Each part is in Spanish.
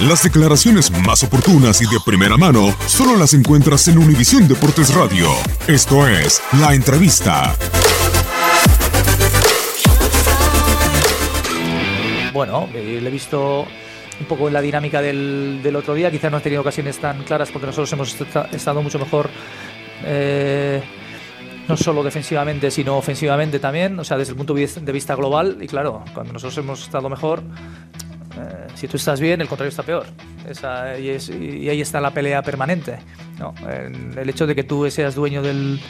Las declaraciones más oportunas y de primera mano solo las encuentras en Univisión Deportes Radio. Esto es La Entrevista. Bueno, eh, le he visto un poco en la dinámica del, del otro día. Quizás no ha tenido ocasiones tan claras porque nosotros hemos esta- estado mucho mejor, eh, no solo defensivamente, sino ofensivamente también, o sea, desde el punto de vista global. Y claro, cuando nosotros hemos estado mejor, eh, si tú estás bien, el contrario está peor. Y, ahí está la pelea permanente. ¿no? El hecho de que tú seas dueño del,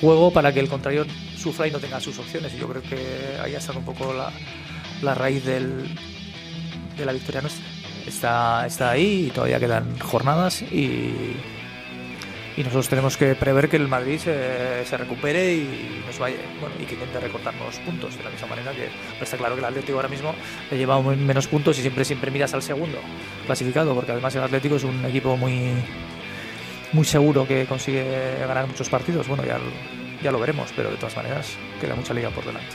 juego para que el contrario sufra y no tenga sus opciones. Y yo creo que ahí ha estado un poco la, la raíz del, de la victoria nuestra. Está, está ahí y todavía quedan jornadas y, y nosotros tenemos que prever que el Madrid se, se recupere y nos vaya bueno, y que intente recortarnos puntos de la misma manera que está claro que el Atlético ahora mismo le lleva menos puntos y siempre siempre miras al segundo clasificado porque además el Atlético es un equipo muy muy seguro que consigue ganar muchos partidos. Bueno ya, ya lo veremos pero de todas maneras queda mucha liga por delante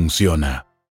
funciona.